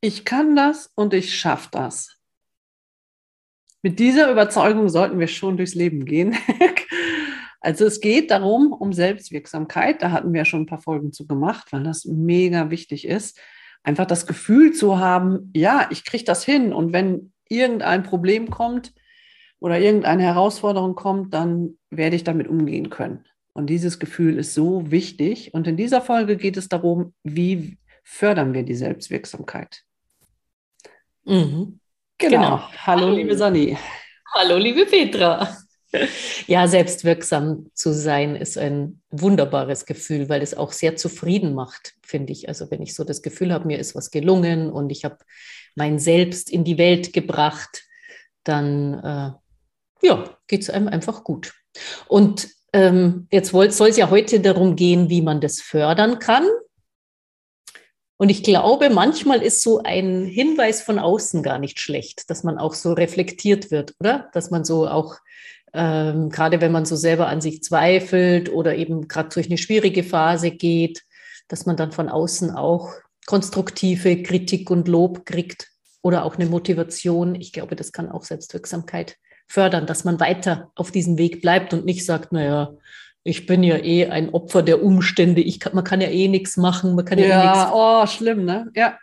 Ich kann das und ich schaffe das. Mit dieser Überzeugung sollten wir schon durchs Leben gehen. also es geht darum, um Selbstwirksamkeit. Da hatten wir schon ein paar Folgen zu gemacht, weil das mega wichtig ist. Einfach das Gefühl zu haben, ja, ich kriege das hin. Und wenn irgendein Problem kommt oder irgendeine Herausforderung kommt, dann werde ich damit umgehen können. Und dieses Gefühl ist so wichtig. Und in dieser Folge geht es darum, wie fördern wir die Selbstwirksamkeit. Mhm. Genau. genau. Hallo, liebe Sonny. Hallo, liebe Petra. Ja, selbstwirksam zu sein ist ein wunderbares Gefühl, weil es auch sehr zufrieden macht, finde ich. Also wenn ich so das Gefühl habe, mir ist was gelungen und ich habe mein Selbst in die Welt gebracht, dann äh, ja, geht es einem einfach gut. Und ähm, jetzt soll es ja heute darum gehen, wie man das fördern kann. Und ich glaube, manchmal ist so ein Hinweis von außen gar nicht schlecht, dass man auch so reflektiert wird, oder? Dass man so auch, ähm, gerade wenn man so selber an sich zweifelt oder eben gerade durch eine schwierige Phase geht, dass man dann von außen auch konstruktive Kritik und Lob kriegt oder auch eine Motivation. Ich glaube, das kann auch Selbstwirksamkeit fördern, dass man weiter auf diesem Weg bleibt und nicht sagt, naja, ich bin ja eh ein Opfer der Umstände, ich kann, man kann ja eh nichts machen, man kann ja, ja eh nichts. Oh, schlimm, ne? Ja.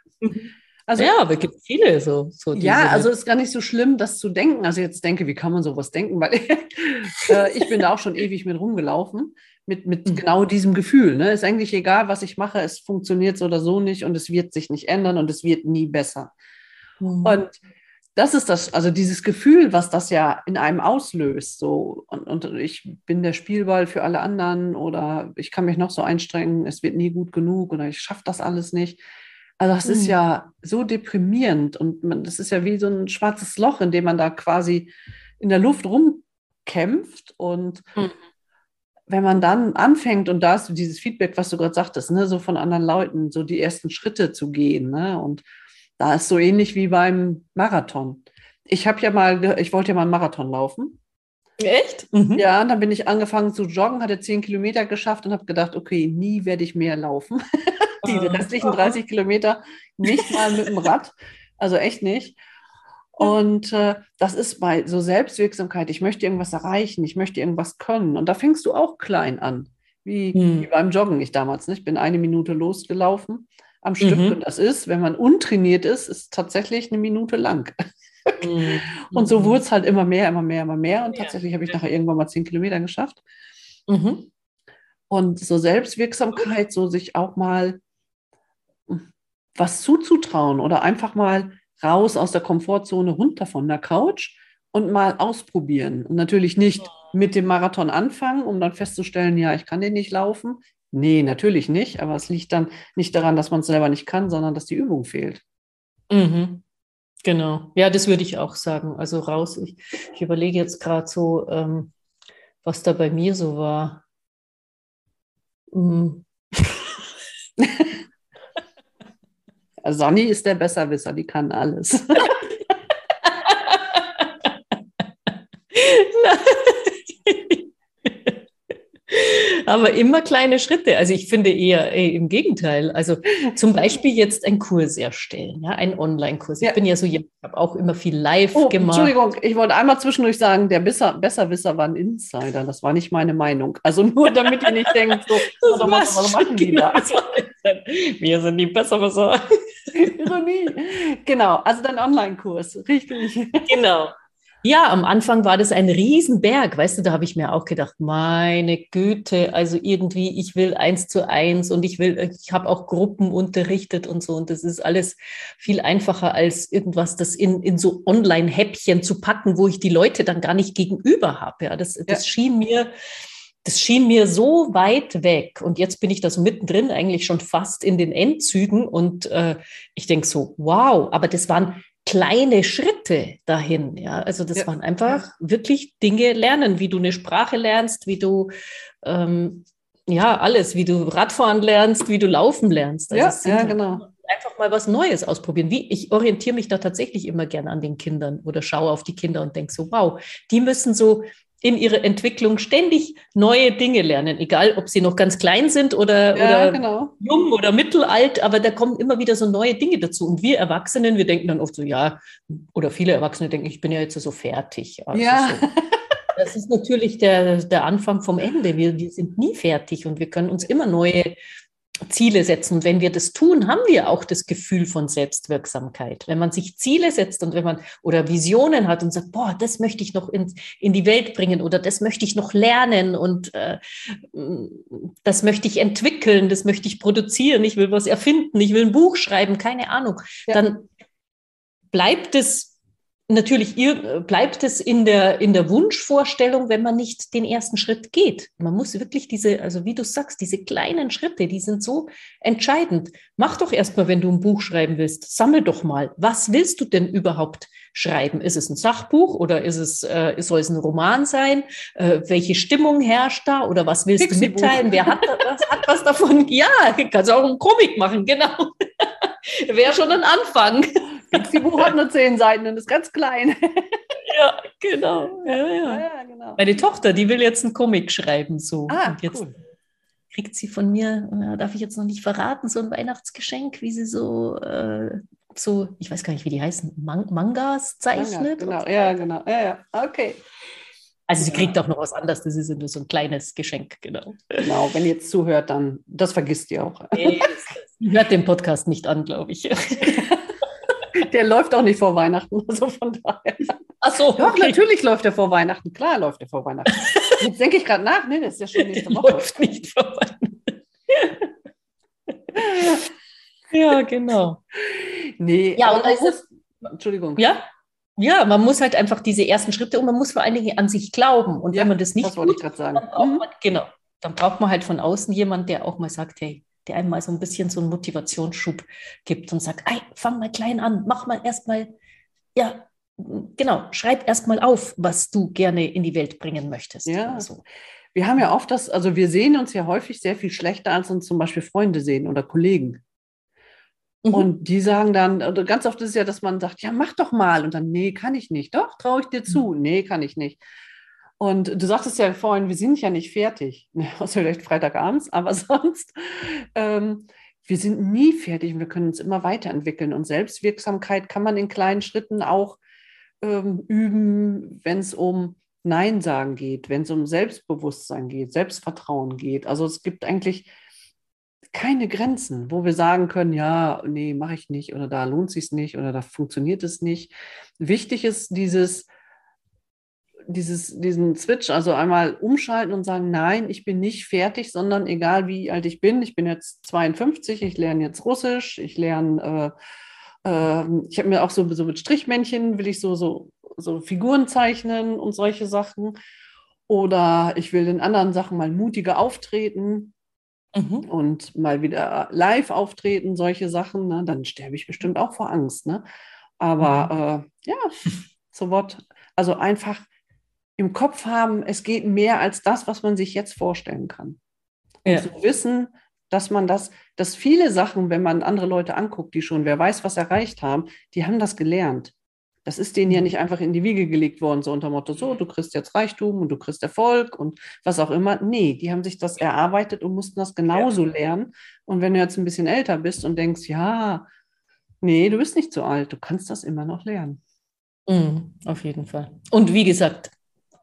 Also, ja, aber es gibt viele so. so ja, also es ist gar nicht so schlimm, das zu denken. Also jetzt denke, wie kann man sowas denken? Weil äh, ich bin da auch schon ewig mit rumgelaufen, mit, mit mhm. genau diesem Gefühl. Ne? Ist eigentlich egal, was ich mache, es funktioniert so oder so nicht und es wird sich nicht ändern und es wird nie besser. Mhm. Und das ist das, also dieses Gefühl, was das ja in einem auslöst. So, und, und ich bin der Spielball für alle anderen oder ich kann mich noch so einstrengen, es wird nie gut genug oder ich schaffe das alles nicht. Also das mhm. ist ja so deprimierend und man, das ist ja wie so ein schwarzes Loch, in dem man da quasi in der Luft rumkämpft und mhm. wenn man dann anfängt und da ist so dieses Feedback, was du gerade sagtest, ne, so von anderen Leuten, so die ersten Schritte zu gehen ne, und da ist so ähnlich wie beim Marathon. Ich habe ja mal, ich wollte ja mal einen Marathon laufen. Echt? Mhm. Ja, und dann bin ich angefangen zu joggen, hatte zehn Kilometer geschafft und habe gedacht, okay, nie werde ich mehr laufen. Die ah. restlichen 30 Kilometer nicht mal mit dem Rad. Also echt nicht. Und äh, das ist bei so Selbstwirksamkeit. Ich möchte irgendwas erreichen, ich möchte irgendwas können. Und da fängst du auch klein an, wie, hm. wie beim Joggen ich damals. Ne? Ich bin eine Minute losgelaufen am Stück. Mhm. Und das ist, wenn man untrainiert ist, ist tatsächlich eine Minute lang. Mhm. Und so wurde es halt immer mehr, immer mehr, immer mehr. Und tatsächlich habe ich nachher irgendwann mal zehn Kilometer geschafft. Mhm. Und so Selbstwirksamkeit, so sich auch mal was zuzutrauen oder einfach mal raus aus der Komfortzone runter von der Couch und mal ausprobieren. Und natürlich nicht mit dem Marathon anfangen, um dann festzustellen, ja, ich kann den nicht laufen. Nee, natürlich nicht, aber es liegt dann nicht daran, dass man es selber nicht kann, sondern dass die Übung fehlt. Mhm. Genau, ja, das würde ich auch sagen. Also raus, ich, ich überlege jetzt gerade so, ähm, was da bei mir so war. Mhm. Sonny ist der Besserwisser, die kann alles. Aber immer kleine Schritte. Also ich finde eher ey, im Gegenteil. Also zum Beispiel jetzt einen Kurs erstellen, ja, einen Online-Kurs. Ich ja. bin ja so, ich habe auch immer viel live oh, gemacht. Entschuldigung, ich wollte einmal zwischendurch sagen, der Besser, Besserwisser war ein Insider. Das war nicht meine Meinung. Also nur damit ihr nicht denkt, so, was, was, was machen die da? Wir sind die Besserwisser. Ironie. Genau, also dein Online-Kurs, richtig. Genau. Ja, am Anfang war das ein Riesenberg, weißt du, da habe ich mir auch gedacht, meine Güte, also irgendwie, ich will eins zu eins und ich will, ich habe auch Gruppen unterrichtet und so und das ist alles viel einfacher als irgendwas, das in, in so Online-Häppchen zu packen, wo ich die Leute dann gar nicht gegenüber habe. Ja, das, das ja. schien mir, das schien mir so weit weg. Und jetzt bin ich da so mittendrin, eigentlich schon fast in den Endzügen. Und äh, ich denke so, wow, aber das waren kleine Schritte dahin. Ja, also das ja. waren einfach wirklich Dinge lernen, wie du eine Sprache lernst, wie du ähm, ja alles, wie du Radfahren lernst, wie du laufen lernst. Also ja, ja, genau. Einfach mal was Neues ausprobieren. Wie ich orientiere mich da tatsächlich immer gerne an den Kindern oder schaue auf die Kinder und denke so, wow, die müssen so in ihrer Entwicklung ständig neue Dinge lernen, egal ob sie noch ganz klein sind oder, Ja, oder genau. jung oder mittelalt, aber da kommen immer wieder so neue Dinge dazu. Und wir Erwachsenen, wir denken dann oft so, ja, oder viele Erwachsene denken, ich bin ja jetzt so fertig. Also Ja. so. Das ist natürlich der, der Anfang vom Ende. Wir, wir sind nie fertig und wir können uns immer neue Ziele setzen. Und wenn wir das tun, haben wir auch das Gefühl von Selbstwirksamkeit. Wenn man sich Ziele setzt und wenn man oder Visionen hat und sagt, boah, das möchte ich noch in, in die Welt bringen oder das möchte ich noch lernen und äh, das möchte ich entwickeln, das möchte ich produzieren, ich will was erfinden, ich will ein Buch schreiben, keine Ahnung, Ja. dann bleibt es natürlich ihr, bleibt es in der, in der Wunschvorstellung, wenn man nicht den ersten Schritt geht. Man muss wirklich diese, also wie du sagst, diese kleinen Schritte, die sind so entscheidend. Mach doch erstmal, wenn du ein Buch schreiben willst, sammel doch mal. Was willst du denn überhaupt schreiben? Ist es ein Sachbuch oder ist es, äh, soll es ein Roman sein? Äh, welche Stimmung herrscht da oder was willst du mitteilen? Wer hat, was, hat was davon? Ja, kannst auch einen Comic machen, genau. Wäre schon ein Anfang. Pixie-Buch hat nur zehn Seiten und ist ganz klein. Ja, genau. Ja, ja. ja, genau. Meine Tochter, die will jetzt einen Comic schreiben, so. Ah, Und jetzt cool. kriegt sie von mir, äh, darf ich jetzt noch nicht verraten, so ein Weihnachtsgeschenk, wie sie so, äh, so, ich weiß gar nicht, wie die heißen, Man Mangas zeichnet. Genau, ja, genau. Ja, ja. Okay. Also sie kriegt auch noch was anderes, das ist nur so ein kleines Geschenk, genau. Genau, wenn ihr jetzt zuhört, dann, das vergisst ihr auch. Nee, das- Sie hört den Podcast nicht an, glaube ich. Der läuft auch nicht vor Weihnachten, also von daher. Ach so, Doch, okay. natürlich läuft er vor Weihnachten. Klar läuft er vor Weihnachten. Jetzt denke ich gerade nach, ne, das ist ja schon nächste Woche. läuft nicht vorbei. ja, genau. Nee, Ja, und muss, Entschuldigung. Ja, ja, man muss halt einfach diese ersten Schritte und man muss vor allen Dingen an sich glauben. Und Ja, wenn man das nicht das wollte ich tut, gerade sagen. dann braucht Mhm. man, genau, dann braucht man halt von außen jemand, der auch mal sagt, hey, der einem mal so ein bisschen so einen Motivationsschub gibt und sagt, ey, fang mal klein an, mach mal erstmal, ja, genau, schreib erstmal auf, was du gerne in die Welt bringen möchtest. Ja. so. Wir haben ja oft das, also wir sehen uns ja häufig sehr viel schlechter, als uns zum Beispiel Freunde sehen oder Kollegen. Mhm. Und die sagen dann, oder ganz oft ist es ja, dass man sagt, ja, mach doch mal. Und dann, nee, kann ich nicht. Doch, traue ich dir Mhm. zu. Nee, kann ich nicht. Und du sagtest ja vorhin, wir sind ja nicht fertig. Außer vielleicht Freitagabends, aber sonst, ähm, wir sind nie fertig und wir können uns immer weiterentwickeln. Und Selbstwirksamkeit kann man in kleinen Schritten auch ähm, üben, wenn es um Nein sagen geht, wenn es um Selbstbewusstsein geht, Selbstvertrauen geht. Also es gibt eigentlich keine Grenzen, wo wir sagen können, ja, nee, mache ich nicht oder da lohnt sich nicht oder da funktioniert es nicht. Wichtig ist dieses, dieses, diesen Switch, also einmal umschalten und sagen, nein, ich bin nicht fertig, sondern egal wie alt ich bin, ich bin jetzt 52, ich lerne jetzt Russisch, ich lerne, äh, äh, ich habe mir auch so, so mit Strichmännchen, will ich so, so, so Figuren zeichnen und solche Sachen. Oder ich will in anderen Sachen mal mutiger auftreten Mhm. und mal wieder live auftreten, solche Sachen, ne, dann sterbe ich bestimmt auch vor Angst. Ne? Aber äh, ja, so what. Also einfach im Kopf haben, es geht mehr als das, was man sich jetzt vorstellen kann. Ja. Zu wissen, dass man das, dass viele Sachen, wenn man andere Leute anguckt, die schon, wer weiß, was erreicht haben, die haben das gelernt. Das ist denen ja nicht einfach in die Wiege gelegt worden, so unter Motto, so, du kriegst jetzt Reichtum und du kriegst Erfolg und was auch immer. Nee, die haben sich das erarbeitet und mussten das genauso lernen. Und wenn du jetzt ein bisschen älter bist und denkst, ja, nee, du bist nicht so alt, du kannst das immer noch lernen. Mhm, auf jeden Fall. Und wie gesagt,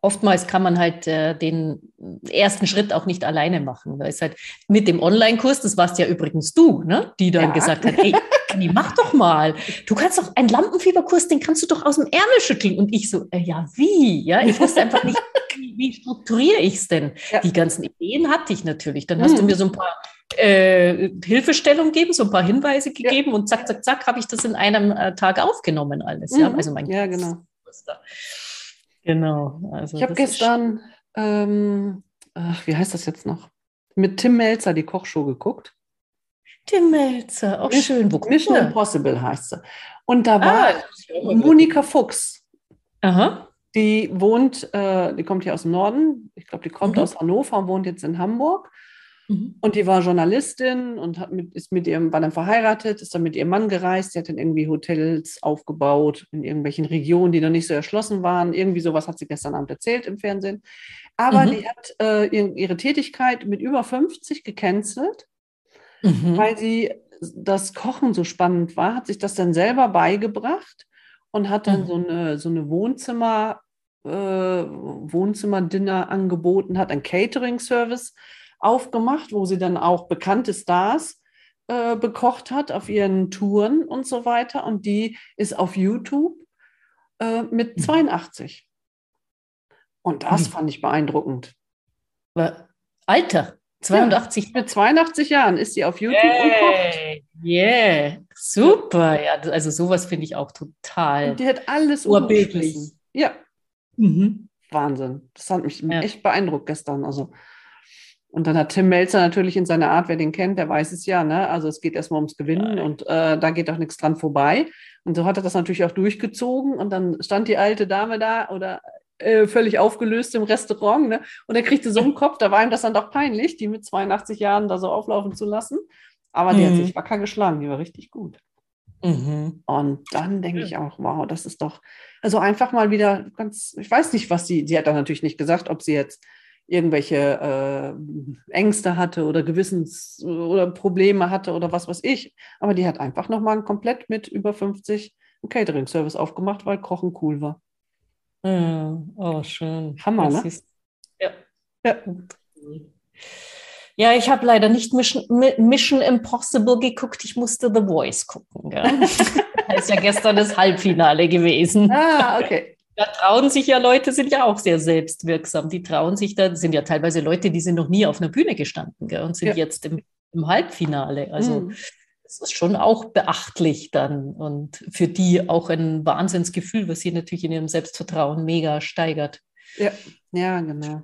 oftmals kann man halt äh, den ersten Schritt auch nicht alleine machen. Da ist halt mit dem Online-Kurs, das warst ja übrigens du, ne? die dann Ja. gesagt hat, hey, Anni, mach doch mal. Du kannst doch einen Lampenfieberkurs, den kannst du doch aus dem Ärmel schütteln. Und ich so, äh, ja, wie? Ja, ich wusste einfach nicht, wie, strukturiere ich es denn? Ja. Die ganzen Ideen hatte ich natürlich. Dann hast du Mhm. mir so ein paar äh, Hilfestellungen gegeben, so ein paar Hinweise gegeben und zack, zack, zack, habe ich das in einem äh, Tag aufgenommen alles. Ja, Mhm. also mein Ja, genau. Kurs da. Genau. Also Ich habe gestern, ähm, ach, wie heißt das jetzt noch? Mit Tim Melzer die Kochshow geguckt. Tim Melzer, auch schön. Wo Mission der? Impossible heißt sie. Und da Ah, war ja gut. Monika Fuchs. Aha. Die wohnt, äh, die kommt hier aus dem Norden. Ich glaube, die kommt Mhm. aus Hannover und wohnt jetzt in Hamburg. Mhm. Und die war Journalistin und hat mit, ist mit ihrem, war dann verheiratet, ist dann mit ihrem Mann gereist. Sie hat dann irgendwie Hotels aufgebaut in irgendwelchen Regionen, die noch nicht so erschlossen waren. Irgendwie sowas hat sie gestern Abend erzählt im Fernsehen. Aber mhm. die hat äh, ihre Tätigkeit mit über 50 gecancelt, mhm. weil sie das Kochen so spannend war, hat sich das dann selber beigebracht und hat dann mhm. so eine, so eine Wohnzimmer, äh, Wohnzimmerdinner angeboten, hat einen Catering-Service aufgemacht, wo sie dann auch bekannte Stars äh, bekocht hat auf ihren Touren und so weiter. Und die ist auf YouTube äh, mit 82. Mhm. Und das mhm. fand ich beeindruckend. Alter, 82. Ja, mit 82 Jahren ist sie auf YouTube hey, und kocht. Yeah, super. Ja, also sowas finde ich auch total. Und die hat alles urbildlich. Ja. Mhm. Wahnsinn. Das hat mich ja. echt beeindruckt gestern. Also und dann hat Tim Melzer natürlich in seiner Art, wer den kennt, der weiß es ja, ne? Also es geht erstmal ums Gewinnen ja. und äh, da geht auch nichts dran vorbei. Und so hat er das natürlich auch durchgezogen und dann stand die alte Dame da oder äh, völlig aufgelöst im Restaurant, ne? Und er kriegte so einen Kopf, da war ihm das dann doch peinlich, die mit 82 Jahren da so auflaufen zu lassen. Aber die mhm. hat sich wacker geschlagen, die war richtig gut. Mhm. Und dann denke ich auch, wow, das ist doch, also einfach mal wieder ganz, ich weiß nicht, was sie, sie hat dann natürlich nicht gesagt, ob sie jetzt irgendwelche äh, Ängste hatte oder Gewissens- oder Probleme hatte oder was weiß ich. Aber die hat einfach nochmal komplett mit über 50 einen Catering-Service aufgemacht, weil Kochen cool war. Ja, oh, schön. Hammer, das ne? Ist, ja. ja. Ja, ich habe leider nicht Mission, Mission, Impossible geguckt, ich musste The Voice gucken. Gell? das ist ja gestern das Halbfinale gewesen. Ah, okay. Da trauen sich ja Leute, sind ja auch sehr selbstwirksam. Die trauen sich da, sind ja teilweise Leute, die sind noch nie auf einer Bühne gestanden gell, und sind ja. jetzt im, im, Halbfinale. Also mhm. das ist schon auch beachtlich dann und für die auch ein Wahnsinnsgefühl, was sie natürlich in ihrem Selbstvertrauen mega steigert. Ja, ja genau.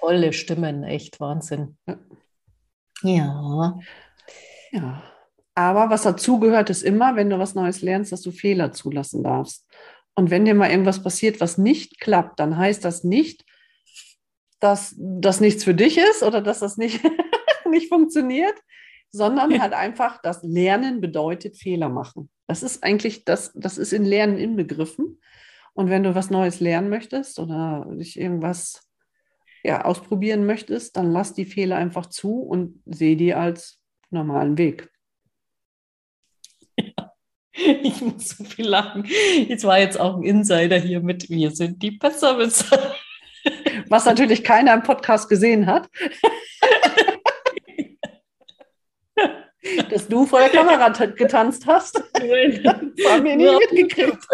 Tolle Stimmen, echt Wahnsinn. Ja. Ja. ja. Aber was dazugehört, ist immer, wenn du was Neues lernst, dass du Fehler zulassen darfst. Und wenn dir mal irgendwas passiert, was nicht klappt, dann heißt das nicht, dass das nichts für dich ist oder dass das nicht, nicht funktioniert, sondern halt einfach, dass Lernen bedeutet Fehler machen. Das ist eigentlich, das, das ist in Lernen inbegriffen. Und wenn du was Neues lernen möchtest oder dich irgendwas ja, ausprobieren möchtest, dann lass die Fehler einfach zu und sehe die als normalen Weg. Ich muss so viel lachen. Jetzt war jetzt auch ein Insider hier mit Wir sind die Besserwisser. Was natürlich keiner im Podcast gesehen hat. Dass du vor der Kamera getanzt hast. Das haben wir nie Nur mitgekriegt.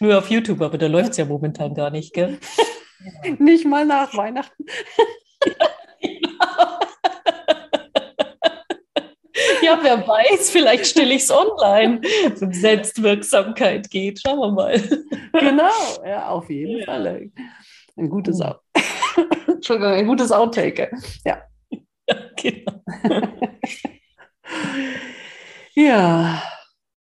Nur auf YouTube, aber da läuft es ja momentan gar nicht, gell? Nicht mal nach Weihnachten. Ja, wer weiß, vielleicht stelle ich es online, um Selbstwirksamkeit geht. Schauen wir mal. Genau, ja, auf jeden ja. Fall. Ein gutes, oh. Entschuldigung, ein gutes Outtake. Ja. ja genau. ja.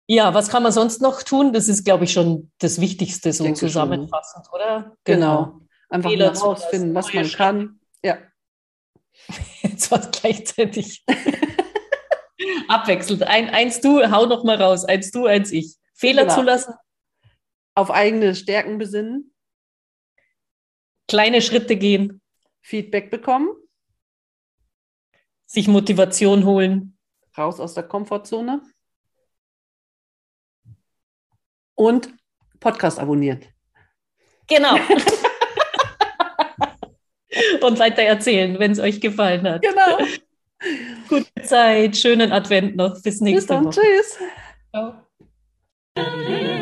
Ja, was kann man sonst noch tun? Das ist, glaube ich, schon das Wichtigste, so zusammenfassend, schon. oder? Genau. genau. Einfach Fehler herausfinden, was man kann. Ja. Jetzt war es gleichzeitig. Abwechselnd. Ein, eins du, hau noch mal raus. Eins du, eins ich. Fehler genau. zulassen. Auf eigene Stärken besinnen. Kleine Schritte gehen. Feedback bekommen. Sich Motivation holen. Raus aus der Komfortzone. Und Podcast abonnieren. Genau. Und weiter erzählen, wenn es euch gefallen hat. Genau. Gute Zeit, schönen Advent noch. Bis nächste Bis dann, Woche. Tschüss. Ciao.